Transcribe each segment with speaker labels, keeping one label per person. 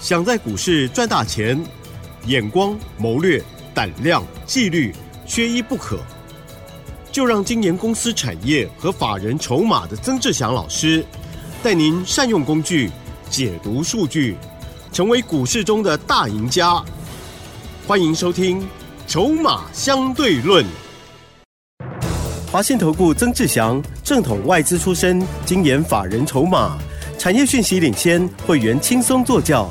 Speaker 1: 想在股市赚大钱，眼光、谋略、胆量、纪律，缺一不可。就让金研公司产业和法人筹码的曾志祥老师，带您善用工具，解读数据，成为股市中的大赢家。欢迎收听《筹码相对论》。华信投顾曾志祥，正统外资出身，精研法人筹码，产业讯息领先，会员轻松做教，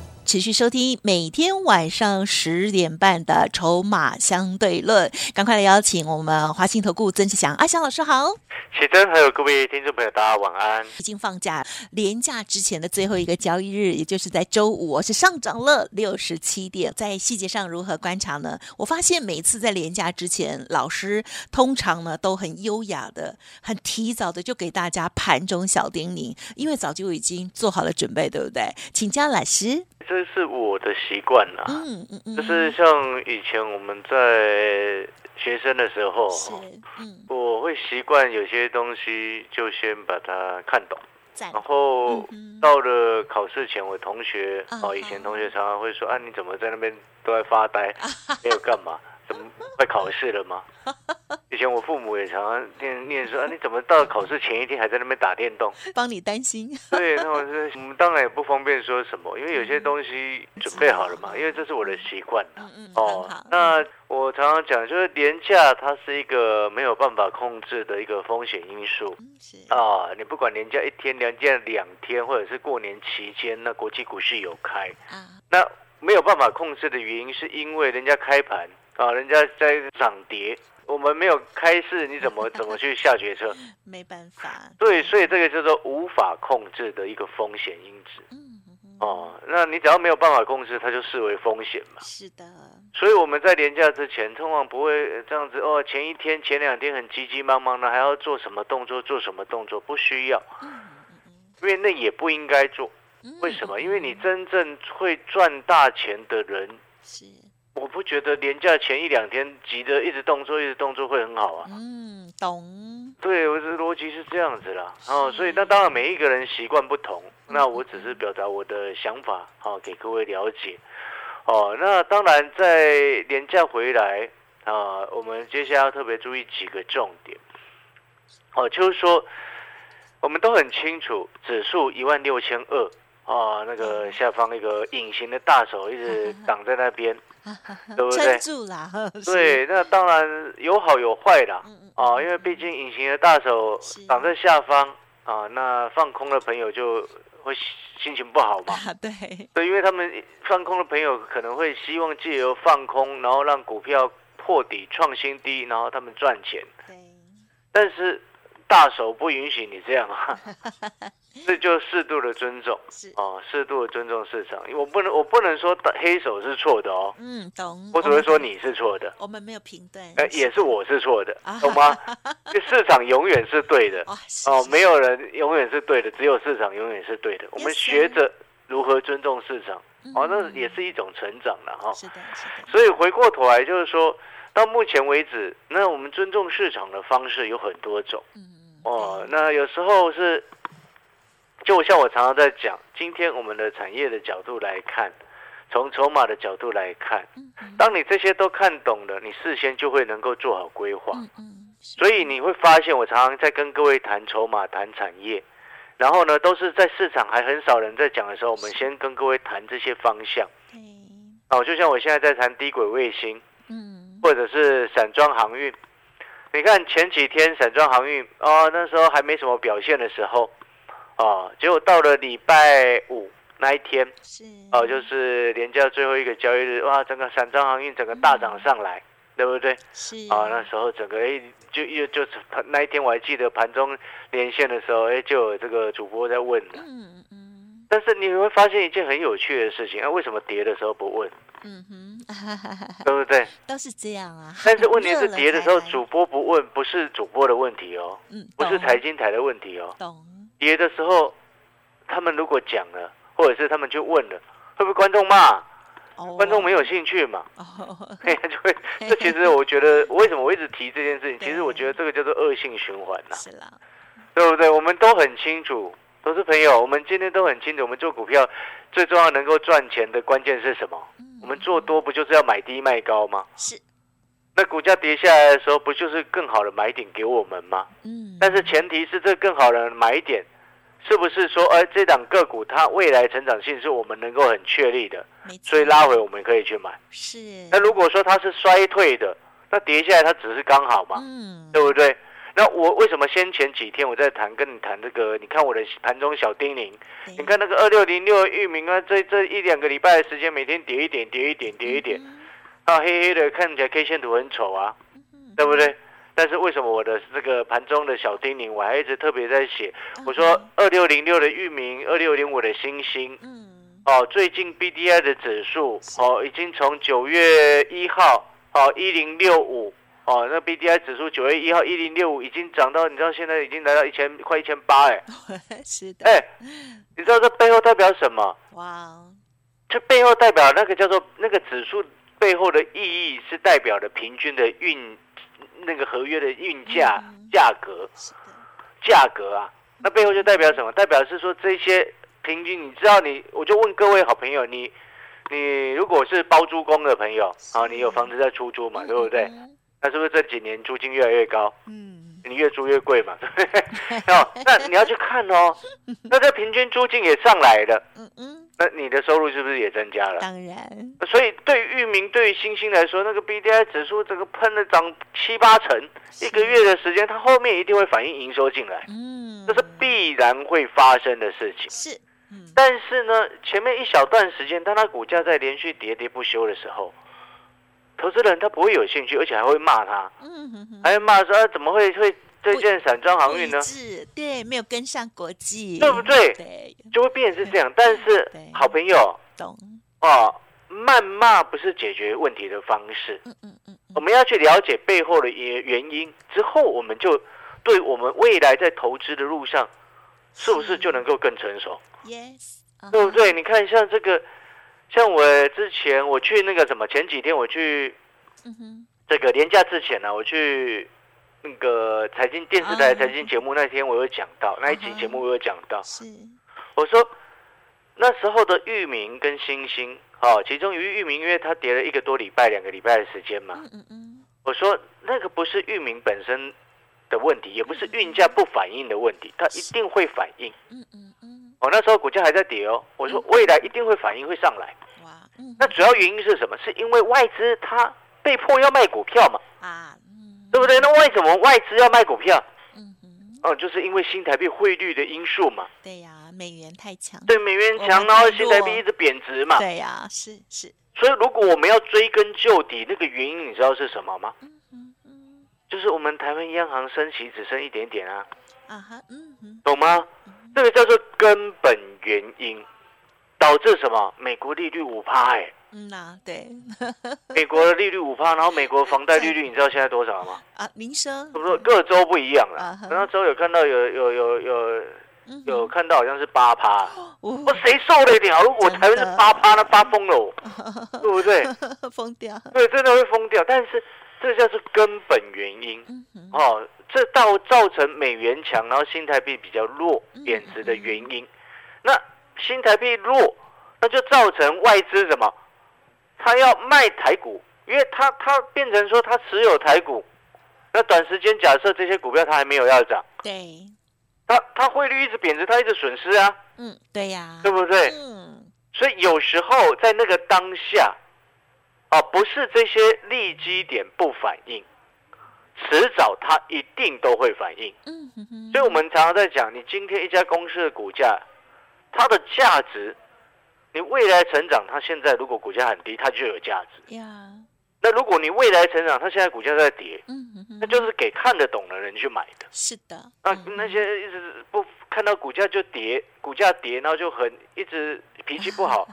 Speaker 2: 持续收听每天晚上十点半的《筹码相对论》，赶快来邀请我们华信投顾曾志祥阿祥老师好。
Speaker 3: 启真还有各位听众朋友，大家晚安。
Speaker 2: 已经放假，连假之前的最后一个交易日，也就是在周五，是上涨了六十七点。在细节上如何观察呢？我发现每次在连假之前，老师通常呢都很优雅的、很提早的就给大家盘中小叮咛，因为早就已经做好了准备，对不对？请教老师。
Speaker 3: 这是我的习惯啦，嗯嗯嗯，就是像以前我们在学生的时候，嗯，我会习惯有些东西就先把它看懂，然后到了考试前，我同学哦，以前同学常常会说啊，你怎么在那边都在发呆，没有干嘛？怎么快考试了吗？以前我父母也常常念念说啊，你怎么到考试前一天还在那边打电动？
Speaker 2: 帮你担心。
Speaker 3: 对，那我是我们当然也不方便说什么，因为有些东西准备好了嘛，因为这是我的习惯。嗯嗯。哦，那我常常讲，就是廉价它是一个没有办法控制的一个风险因素。是。啊，你不管廉价一天、廉价两天，或者是过年期间，那国际股市有开啊，那没有办法控制的原因，是因为人家开盘。啊，人家在涨跌，我们没有开市，你怎么怎么去下决策？
Speaker 2: 没办法。
Speaker 3: 对，所以这个叫做无法控制的一个风险因子。嗯哦，那你只要没有办法控制，它就视为风险嘛。
Speaker 2: 是的。
Speaker 3: 所以我们在廉价之前，通常不会这样子哦。前一天、前两天很急急忙忙的，还要做什么动作？做什么动作？不需要。嗯因为那也不应该做。为什么？因为你真正会赚大钱的人是。我不觉得廉价前一两天急着一直动作一直动作会很好啊。
Speaker 2: 嗯，懂。
Speaker 3: 对，我的逻辑是这样子啦。哦，所以那当然每一个人习惯不同，那我只是表达我的想法，好给各位了解。哦，那当然在廉价回来啊，我们接下来要特别注意几个重点。哦，就是说我们都很清楚，指数一万六千二啊，那个下方那个隐形的大手一直 挡在那边。对不对？
Speaker 2: 住了，
Speaker 3: 对，那当然有好有坏啦。啊，因为毕竟隐形的大手挡在下方啊，那放空的朋友就会心情不好嘛。
Speaker 2: 对，
Speaker 3: 对，因为他们放空的朋友可能会希望借由放空，然后让股票破底创新低，然后他们赚钱。对，但是大手不允许你这样啊。这就适度的尊重，是哦，适度的尊重市场。我不能，我不能说黑手是错的哦。
Speaker 2: 嗯，懂。
Speaker 3: 我只会说你是错的。
Speaker 2: 我们没有评断。
Speaker 3: 呃，也是我是错的，懂吗？市场永远是对的。哦，没有人永远是对的，只有市场永远是对的。我们学着如何尊重市场，哦，那也是一种成长了哈。是的，是的。所以回过头来就是说，到目前为止，那我们尊重市场的方式有很多种。嗯哦，那有时候是。就像我常常在讲，今天我们的产业的角度来看，从筹码的角度来看，当你这些都看懂了，你事先就会能够做好规划。所以你会发现，我常常在跟各位谈筹码、谈产业，然后呢，都是在市场还很少人在讲的时候，我们先跟各位谈这些方向。哦，就像我现在在谈低轨卫星，嗯，或者是散装航运。你看前几天散装航运哦，那时候还没什么表现的时候。哦，结果到了礼拜五那一天，是哦，就是连假最后一个交易日，哇，整个散装航运整个大涨上来，对不对？是啊，那时候整个哎，就又就是那一天我还记得盘中连线的时候，哎，就有这个主播在问的。嗯嗯。但是你会发现一件很有趣的事情，啊，为什么跌的时候不问？嗯哼，对不对？
Speaker 2: 都是这样啊。
Speaker 3: 但是问题是 跌的时候，主播不问，不是主播的问题哦，嗯，不是财经台的问题哦。懂。跌的时候，他们如果讲了，或者是他们就问了，会不会观众骂？观众没有兴趣嘛？哦，就会。这其实我觉得，为什么我一直提这件事情？其实我觉得这个叫做恶性循环呐。是啦。对不对？我们都很清楚，都是朋友。我们今天都很清楚，我们做股票最重要能够赚钱的关键是什么？我们做多不就是要买低卖高吗？是。那股价跌下来的时候，不就是更好的买点给我们吗？嗯。但是前提是这更好的买点，是不是说，哎，这档个股它未来成长性是我们能够很确立的，所以拉回我们可以去买。是。那如果说它是衰退的，那跌下来它只是刚好嘛？嗯。对不对？那我为什么先前几天我在谈跟你谈这个？你看我的盘中小叮咛，你看那个二六零六域名啊，这这一两个礼拜的时间，每天跌一点，跌一点，跌一点，啊，黑黑的，看起来 K 线图很丑啊，对不对？但是为什么我的这个盘中的小叮咛，我还一直特别在写？我说二六零六的域名，二六零五的星星，嗯哦，最近 B D I 的指数哦，已经从九月一号哦一零六五。哦，那 B D I 指数九月一号一零六五已经涨到，你知道现在已经来到一千快一千八哎，是的，哎，你知道这背后代表什么？哇，这背后代表那个叫做那个指数背后的意义是代表的平均的运那个合约的运价价格，价格啊，那背后就代表什么？代表是说这些平均，你知道你，我就问各位好朋友，你你如果是包租公的朋友啊，你有房子在出租嘛，对不对？那是不是这几年租金越来越高？嗯，你越租越贵嘛，对不对？哦，那你要去看哦，那这平均租金也上来了，嗯嗯，那你的收入是不是也增加了？
Speaker 2: 当然。
Speaker 3: 所以对于域名、对于星星来说，那个 B D I 指数这个喷了涨七八成，一个月的时间，它后面一定会反映营收进来，嗯，这是必然会发生的事情。是，嗯，但是呢，前面一小段时间，当它股价在连续跌跌不休的时候。投资人他不会有兴趣，而且还会骂他，嗯还会骂说怎么会会这件散装航运呢？
Speaker 2: 是，对，没有跟上国际，
Speaker 3: 对不对？对，就会变成是这样。但是好朋友，懂哦，谩骂不是解决问题的方式。嗯嗯嗯，我们要去了解背后的原原因之后，我们就对我们未来在投资的路上，是不是就能够更成熟？Yes，对不对？你看像这个。像我之前我去那个什么，前几天我去，这个年假之前呢，我去那个财经电视台财经节目那天，我有讲到那一集节目，我有讲到，是。我说那时候的域名跟星星，哦，其中于域名，因为它跌了一个多礼拜、两个礼拜的时间嘛，嗯嗯，我说那个不是域名本身的问题，也不是运价不反应的问题，它一定会反应，嗯嗯嗯。我那时候股价还在跌哦，我说未来一定会反应会上来。哇，那主要原因是什么？是因为外资它被迫要卖股票嘛？啊，对不对？那为什么外资要卖股票？嗯哦，就是因为新台币汇率的因素嘛。
Speaker 2: 对呀，美元太强。
Speaker 3: 对，美元强，然后新台币一直贬值嘛。
Speaker 2: 对呀，是是。
Speaker 3: 所以如果我们要追根究底，那个原因你知道是什么吗？嗯嗯嗯，就是我们台湾央行升息只剩一点点啊。啊哈，嗯嗯，懂吗？这个叫做根本原因，导致什么？美国利率五趴，哎，嗯呐，对，美国的利率五趴，然后美国房贷利率，你知道现在多少吗？
Speaker 2: 啊，民生，
Speaker 3: 不是各州不一样了。那州有看到有有有有有看到好像是八趴，我谁受得了？如果台湾是八趴，那发疯了，对不对？
Speaker 2: 疯掉，
Speaker 3: 对，真的会疯掉。但是这叫做根本原因，哦。这到造成美元强，然后新台币比较弱贬值的原因。那新台币弱，那就造成外资什么？他要卖台股，因为他他变成说他持有台股，那短时间假设这些股票他还没有要涨，对，他他汇率一直贬值，他一直损失啊。
Speaker 2: 嗯，对呀，
Speaker 3: 对不对？嗯，所以有时候在那个当下，啊，不是这些利基点不反应。迟早它一定都会反应，嗯哼哼，所以我们常常在讲，你今天一家公司的股价，它的价值，你未来成长，它现在如果股价很低，它就有价值。呀。那如果你未来成长，它现在股价在跌，嗯哼，那就是给看得懂的人去买的。
Speaker 2: 是的，
Speaker 3: 那那些一直不看到股价就跌，股价跌，然后就很一直脾气不好，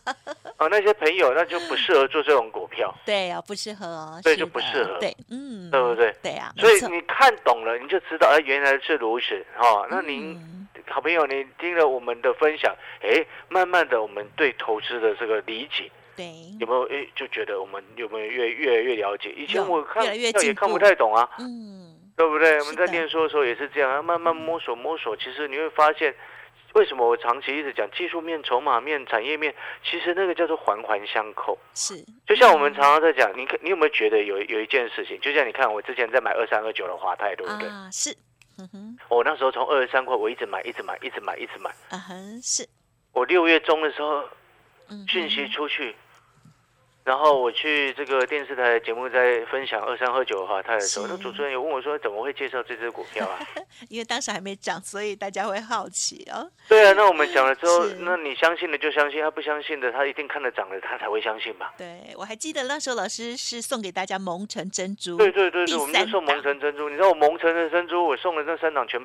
Speaker 3: 哦，那些朋友那就不适合做这种股票。
Speaker 2: 对啊，不适合哦。
Speaker 3: 对，就不适合。
Speaker 2: 对，嗯，
Speaker 3: 对不对？
Speaker 2: 对啊。
Speaker 3: 所以你看懂了，你就知道，哎，原来是如此哦。那您好朋友，你听了我们的分享，哎，慢慢的，我们对投资的这个理解，
Speaker 2: 对，
Speaker 3: 有没有？哎，就觉得我们有没有越越来越了解？以前我看
Speaker 2: 也
Speaker 3: 看不太懂啊，嗯，对不对？我们在念书的时候也是这样，慢慢摸索摸索，其实你会发现。为什么我长期一直讲技术面、筹码面、产业面？其实那个叫做环环相扣。
Speaker 2: 是，
Speaker 3: 就像我们常常在讲，你你有没有觉得有有一件事情？就像你看，我之前在买二三二九的华泰，对不对？
Speaker 2: 啊，是。嗯哼。
Speaker 3: 我那时候从二十三块，我一直买，一直买，一直买，一直买。
Speaker 2: 啊哼，是。
Speaker 3: 我六月中的时候，讯息出去。然后我去这个电视台节目在分享二三喝酒的话，他的时候，那主持人有问我说：“怎么会介绍这只股票啊？”
Speaker 2: 因为当时还没涨，所以大家会好奇哦。
Speaker 3: 对啊，那我们讲了之后，那你相信的就相信，他不相信的，他一定看得涨了，他才会相信吧？
Speaker 2: 对，我还记得那时候老师是送给大家蒙城珍珠。
Speaker 3: 对对对对，我们就送蒙城珍珠。你知道我蒙城的珍珠，我送了那三档全。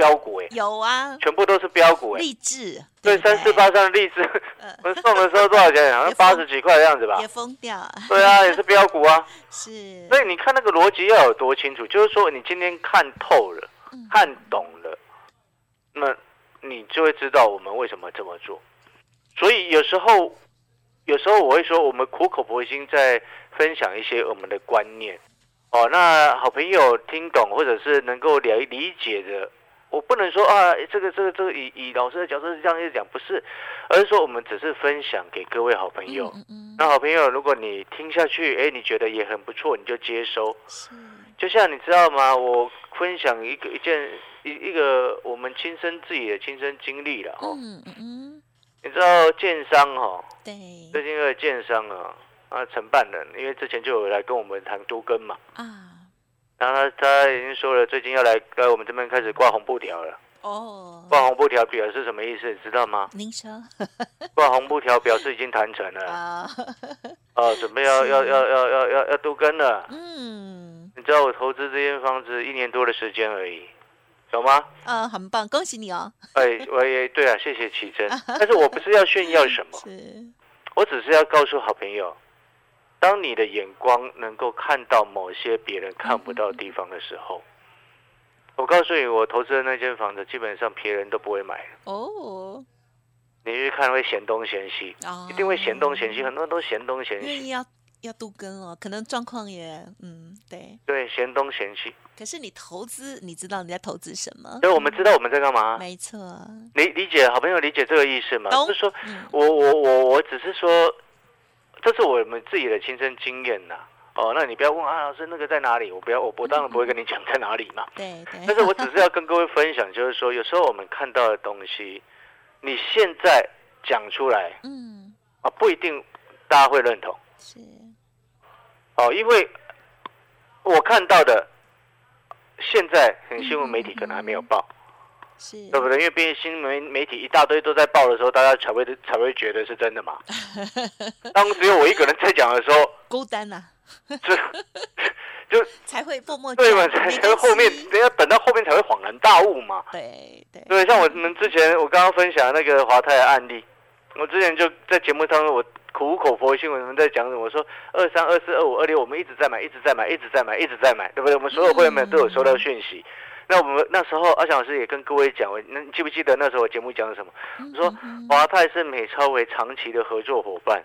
Speaker 3: 标股哎，
Speaker 2: 有啊，
Speaker 3: 全部都是标股哎，
Speaker 2: 励志
Speaker 3: 对三四八三的励志，我送的时候多少钱？好像八十几块的样子吧，
Speaker 2: 也疯掉。
Speaker 3: 对啊，也是标股啊。
Speaker 2: 是，
Speaker 3: 所以你看那个逻辑要有多清楚，就是说你今天看透了，看懂了，那你就会知道我们为什么这么做。所以有时候，有时候我会说，我们苦口婆心在分享一些我们的观念。哦，那好朋友听懂或者是能够了理解的。我不能说啊，这个这个这个以以老师的角色是这样子讲，不是，而是说我们只是分享给各位好朋友。那好朋友，如果你听下去，哎，你觉得也很不错，你就接收。就像你知道吗？我分享一个一件一一个我们亲身自己的亲身经历了哦。嗯嗯。你知道建商哈？
Speaker 2: 对。
Speaker 3: 最近个建商啊啊承办人，因为之前就有来跟我们谈多根嘛。啊。然后他他已经说了，最近要来来我们这边开始挂红布条了。哦，挂红布条表示什么意思？知道吗？
Speaker 2: 您说。
Speaker 3: 挂红布条表示已经谈成了。啊。哦，准备要要要要要要要都跟了。嗯。你知道我投资这间房子一年多的时间而已，懂吗？
Speaker 2: 嗯，很棒，恭喜你哦。
Speaker 3: 哎，我也对啊，谢谢奇珍。但是我不是要炫耀什么，是我只是要告诉好朋友。当你的眼光能够看到某些别人看不到地方的时候，我告诉你，我投资的那间房子基本上别人都不会买哦。你去看会嫌东嫌西，一定会嫌东嫌西，很多人都嫌东嫌西。
Speaker 2: 要要杜根哦，可能状况也嗯对。
Speaker 3: 对，嫌东嫌西。
Speaker 2: 可是你投资，你知道你在投资什么？
Speaker 3: 对，我们知道我们在干嘛。
Speaker 2: 没错。
Speaker 3: 理理解，好朋友理解这个意思吗？就是说我我我我只是说。这是我们自己的亲身经验呐，哦，那你不要问啊，老师那个在哪里？我不要，我我当然不会跟你讲在哪里嘛。
Speaker 2: 对对。
Speaker 3: 但是我只是要跟各位分享，就是说，有时候我们看到的东西，你现在讲出来，嗯，啊，不一定大家会认同。是。哦，因为我看到的，现在很新闻媒体可能还没有报。对不对？因为毕竟新媒媒体一大堆都在报的时候，大家才会才会觉得是真的嘛。当只有我一个人在讲的时候，
Speaker 2: 孤单呐，
Speaker 3: 就就
Speaker 2: 才会默默
Speaker 3: 对嘛？才才会后面，等要等到后面才会恍然大悟嘛。
Speaker 2: 对对
Speaker 3: 对，像我们之前我刚刚分享那个华泰的案例，我之前就在节目当中，我苦口婆心，我们在讲什么？我说二三二四二五二六，我们一直在买，一直在买，一直在买，一直在买，对不对？我们所有会员们都有收到讯息。那我们那时候，阿翔老师也跟各位讲，那你记不记得那时候我节目讲的什么？我说华泰是美超为长期的合作伙伴，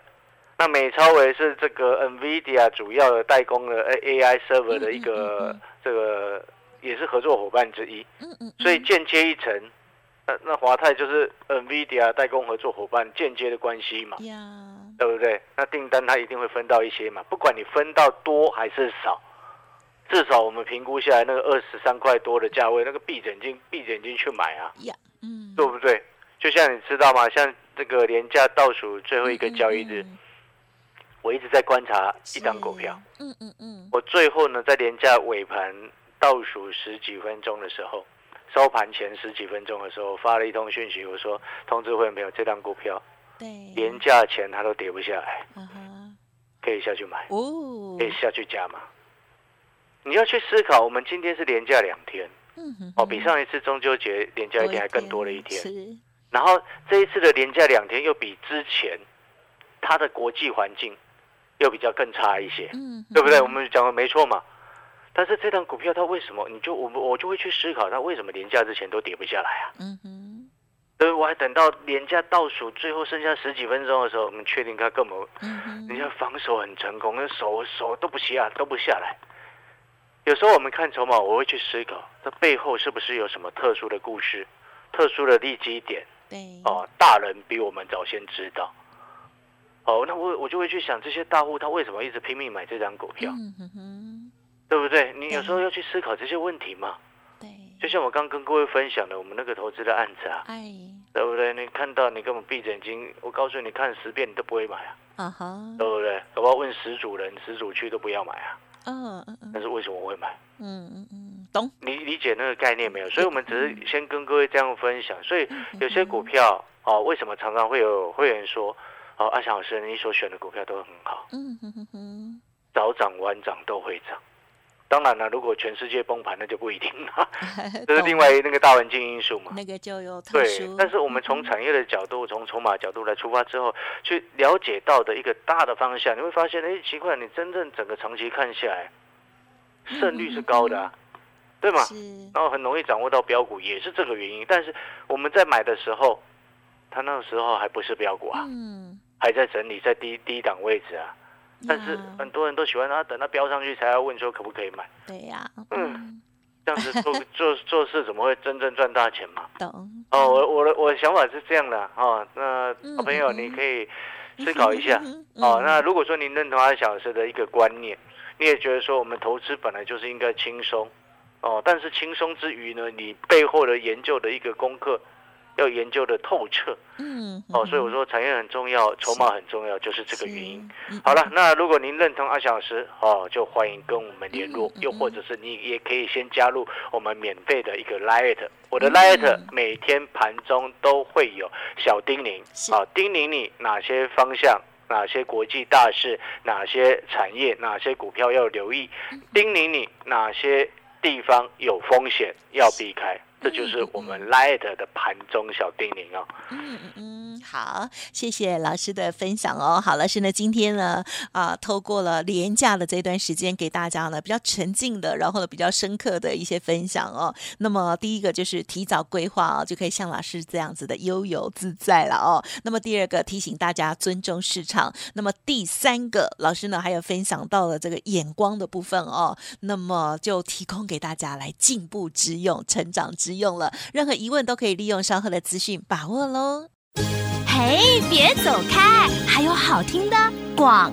Speaker 3: 那美超为是这个 NVIDIA 主要的代工的 AI server 的一个这个也是合作伙伴之一。嗯嗯。所以间接一层，那那华泰就是 NVIDIA 代工合作伙伴间接的关系嘛？对不对？那订单它一定会分到一些嘛？不管你分到多还是少。至少我们评估下来，那个二十三块多的价位，那个闭着眼睛闭着眼睛去买啊，嗯，对不对？就像你知道吗？像这个廉价倒数最后一个交易日，我一直在观察一张股票，嗯嗯嗯，我最后呢在廉价尾盘倒数十几分钟的时候，收盘前十几分钟的时候发了一通讯息，我说通知会员朋友，这张股票
Speaker 2: 对。
Speaker 3: 廉价钱它都跌不下来，可以下去买哦，可以下去加码。你要去思考，我们今天是连假两天，嗯哦，比上一次中秋节连假一天还更多了一天。然后这一次的连假两天又比之前它的国际环境又比较更差一些，嗯，对不对？我们讲的没错嘛。但是这档股票它为什么你就我们我就会去思考它为什么连假之前都跌不下来啊？嗯哼，所以我还等到连假倒数最后剩下十几分钟的时候，我们确定它根本，人家防守很成功，那手手都不下都不下来。有时候我们看筹码，我会去思考这背后是不是有什么特殊的故事、特殊的利基点。
Speaker 2: 对
Speaker 3: 哦，大人比我们早先知道。哦，那我我就会去想，这些大户他为什么一直拼命买这张股票？对不对？你有时候要去思考这些问题嘛。
Speaker 2: 对。
Speaker 3: 就像我刚跟各位分享的，我们那个投资的案子啊，
Speaker 2: 哎，
Speaker 3: 对不对？你看到你根本闭着眼睛，我告诉你，看十遍你都不会买啊。
Speaker 2: 啊哈。
Speaker 3: 对不对？我要问十组人，十组去都不要买啊。
Speaker 2: 嗯嗯嗯。
Speaker 3: 但是为什么我会买？
Speaker 2: 嗯嗯嗯。懂，
Speaker 3: 你理解那个概念没有？所以我们只是先跟各位这样分享。所以有些股票哦，为什么常常会有会员说哦，阿翔老师，你所选的股票都很好，嗯哼哼哼，早涨晚涨都会涨。当然了，如果全世界崩盘，那就不一定了，这是另外那个大环境因素嘛。
Speaker 2: 那个就有
Speaker 3: 对，但是我们从产业的角度，从筹码角度来出发之后，去了解到的一个大的方向，你会发现，哎，奇怪，你真正整个长期看下来，胜率是高的。对吗？然后很容易掌握到标股，也是这个原因。但是我们在买的时候，它那个时候还不是标股啊，嗯还在整理，在低低档位置啊。但是很多人都喜欢它等它飙上去才要问说可不可以买。
Speaker 2: 对呀，
Speaker 3: 嗯，这样子做 做做事怎么会真正赚大钱嘛？
Speaker 2: 懂。
Speaker 3: 哦，我我的我的想法是这样的哦。那好朋友，你可以思考一下 哦。那如果说您认同阿小时的一个观念，你也觉得说我们投资本来就是应该轻松。哦，但是轻松之余呢，你背后的研究的一个功课要研究的透彻。嗯，哦，所以我说产业很重要，筹码很重要，就是这个原因。好了，那如果您认同阿小时，哦，就欢迎跟我们联络，又或者是你也可以先加入我们免费的一个 Light，我的 Light 每天盘中都会有小叮咛，啊，叮咛你哪些方向，哪些国际大事，哪些产业，哪些股票要留意，叮咛你哪些。地方有风险要避开，这就是我们 Light 的盘中小叮咛哦。
Speaker 2: 嗯嗯嗯，好，谢谢老师的分享哦。好，老师呢，今天呢，啊，透过了廉价的这段时间，给大家呢比较沉静的，然后呢比较深刻的一些分享哦。那么第一个就是提早规划哦，就可以像老师这样子的悠游自在了哦。那么第二个提醒大家尊重市场。那么第三个，老师呢还有分享到了这个眼光的部分哦。那么就提供。给大家来进步之用、成长之用了。任何疑问都可以利用稍后的资讯把握喽。嘿，别走开，还有好听的广。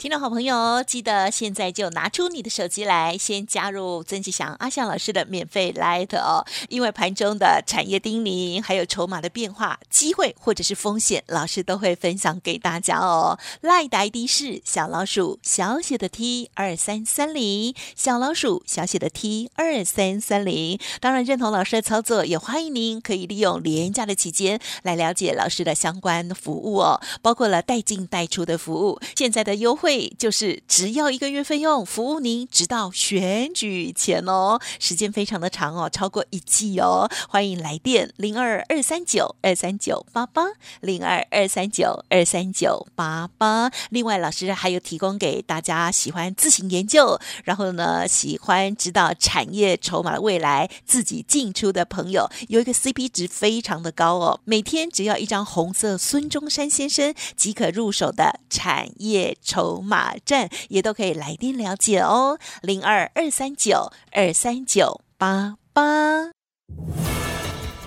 Speaker 2: 听众好朋友，记得现在就拿出你的手机来，先加入曾吉祥阿向老师的免费 Light 哦。因为盘中的产业叮咛，还有筹码的变化、机会或者是风险，老师都会分享给大家哦。Light 的 ID 是小老鼠小写的 T 二三三零，小老鼠小写的 T 二三三零。当然认同老师的操作，也欢迎您可以利用廉价的期间来了解老师的相关服务哦，包括了带进带出的服务，现在的优惠。就是只要一个月费用，服务您直到选举前哦，时间非常的长哦，超过一季哦。欢迎来电零二二三九二三九八八零二二三九二三九八八。另外，老师还有提供给大家喜欢自行研究，然后呢喜欢知道产业筹码的未来，自己进出的朋友，有一个 CP 值非常的高哦。每天只要一张红色孙中山先生即可入手的产业筹。马站也都可以来电了解哦，零二二三九二三九八八。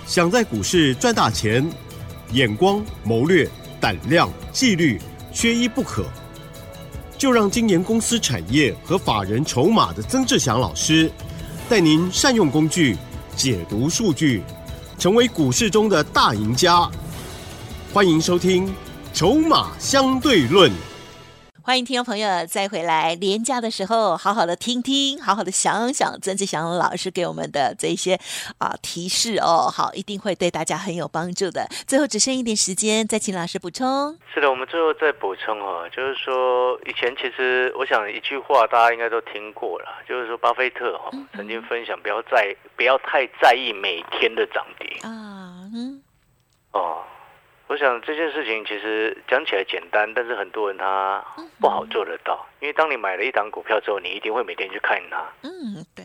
Speaker 1: 想在股市赚大钱，眼光、谋略、胆量、纪律，缺一不可。就让今年公司产业和法人筹码的曾志祥老师，带您善用工具，解读数据，成为股市中的大赢家。欢迎收听《筹码相对论》。
Speaker 2: 欢迎听众朋友再回来，廉假的时候好好的听听，好好的想想曾志祥老师给我们的这些啊提示哦，好，一定会对大家很有帮助的。最后只剩一点时间，再请老师补充。
Speaker 3: 是的，我们最后再补充哦，就是说以前其实我想一句话大家应该都听过了，就是说巴菲特哈曾经分享不要在不要太在意每天的涨跌啊，嗯，哦，想这件事情其实讲起来简单，但是很多人他不好做得到。因为当你买了一档股票之后，你一定会每天去看它。
Speaker 2: 嗯，对。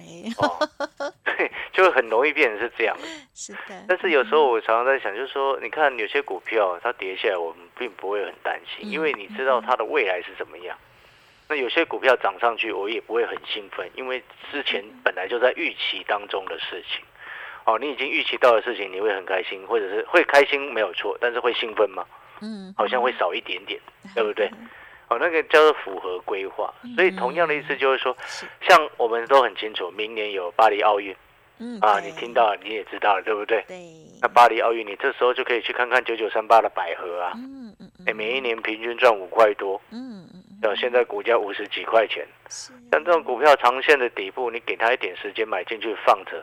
Speaker 3: 对，就很容易变成是这样。
Speaker 2: 是的。
Speaker 3: 但是有时候我常常在想，就是说，你看有些股票它跌下来，我们并不会很担心，因为你知道它的未来是怎么样。那有些股票涨上去，我也不会很兴奋，因为之前本来就在预期当中的事情。哦，你已经预期到的事情，你会很开心，或者是会开心没有错，但是会兴奋吗？嗯，好像会少一点点，对不对？哦，那个叫做符合规划。所以同样的意思就是说，像我们都很清楚，明年有巴黎奥运。嗯啊，你听到你也知道了，对不对？
Speaker 2: 对。
Speaker 3: 那巴黎奥运，你这时候就可以去看看九九三八的百合啊。嗯嗯。哎，每一年平均赚五块多。嗯嗯。呃，现在股价五十几块钱。像这种股票长线的底部，你给它一点时间买进去放着。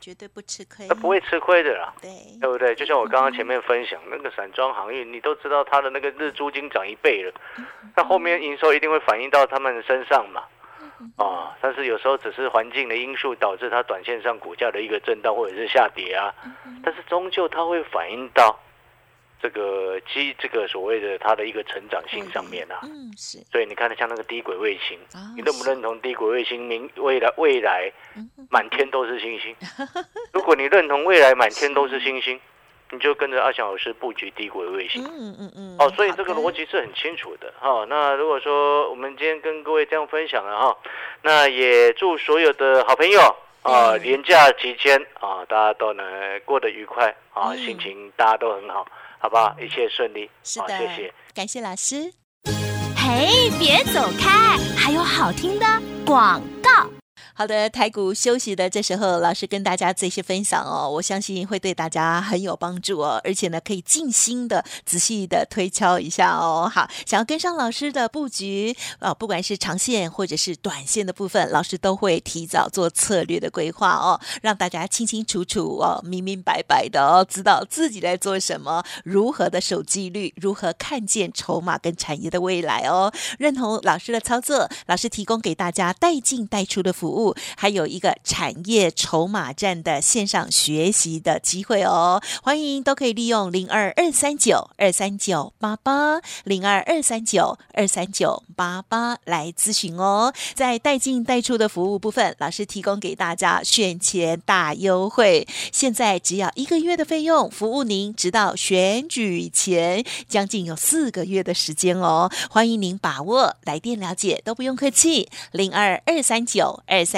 Speaker 2: 绝对不吃亏，
Speaker 3: 他不会吃亏的啦，
Speaker 2: 对，
Speaker 3: 对不对？就像我刚刚前面分享那个散装行业，你都知道它的那个日租金涨一倍了，那后面营收一定会反映到他们身上嘛，啊，但是有时候只是环境的因素导致它短线上股价的一个震荡或者是下跌啊，但是终究它会反映到。这个基这个所谓的它的一个成长性上面啊，
Speaker 2: 嗯是，
Speaker 3: 所以你看它像那个低轨卫星，你认不认同低轨卫星明未来未来满天都是星星？如果你认同未来满天都是星星，你就跟着阿翔老师布局低轨卫星。嗯嗯嗯。哦，所以这个逻辑是很清楚的哈。那如果说我们今天跟各位这样分享了哈，那也祝所有的好朋友啊，年假期间啊，大家都能过得愉快啊，心情大家都很好。好不好？一切顺利。
Speaker 2: 是的，
Speaker 3: 谢谢，
Speaker 2: 感谢老师。
Speaker 4: 嘿，别走开，还有好听的广告。
Speaker 2: 好的，台股休息的这时候，老师跟大家这些分享哦，我相信会对大家很有帮助哦，而且呢，可以静心的、仔细的推敲一下哦。好，想要跟上老师的布局啊，不管是长线或者是短线的部分，老师都会提早做策略的规划哦，让大家清清楚楚哦、明明白白的哦，知道自己在做什么，如何的守纪律，如何看见筹码跟产业的未来哦。认同老师的操作，老师提供给大家带进带出的服务。还有一个产业筹码站的线上学习的机会哦，欢迎都可以利用零二二三九二三九八八零二二三九二三九八八来咨询哦。在带进带出的服务部分，老师提供给大家选前大优惠，现在只要一个月的费用，服务您直到选举前，将近有四个月的时间哦。欢迎您把握来电了解，都不用客气，零二二三九二三。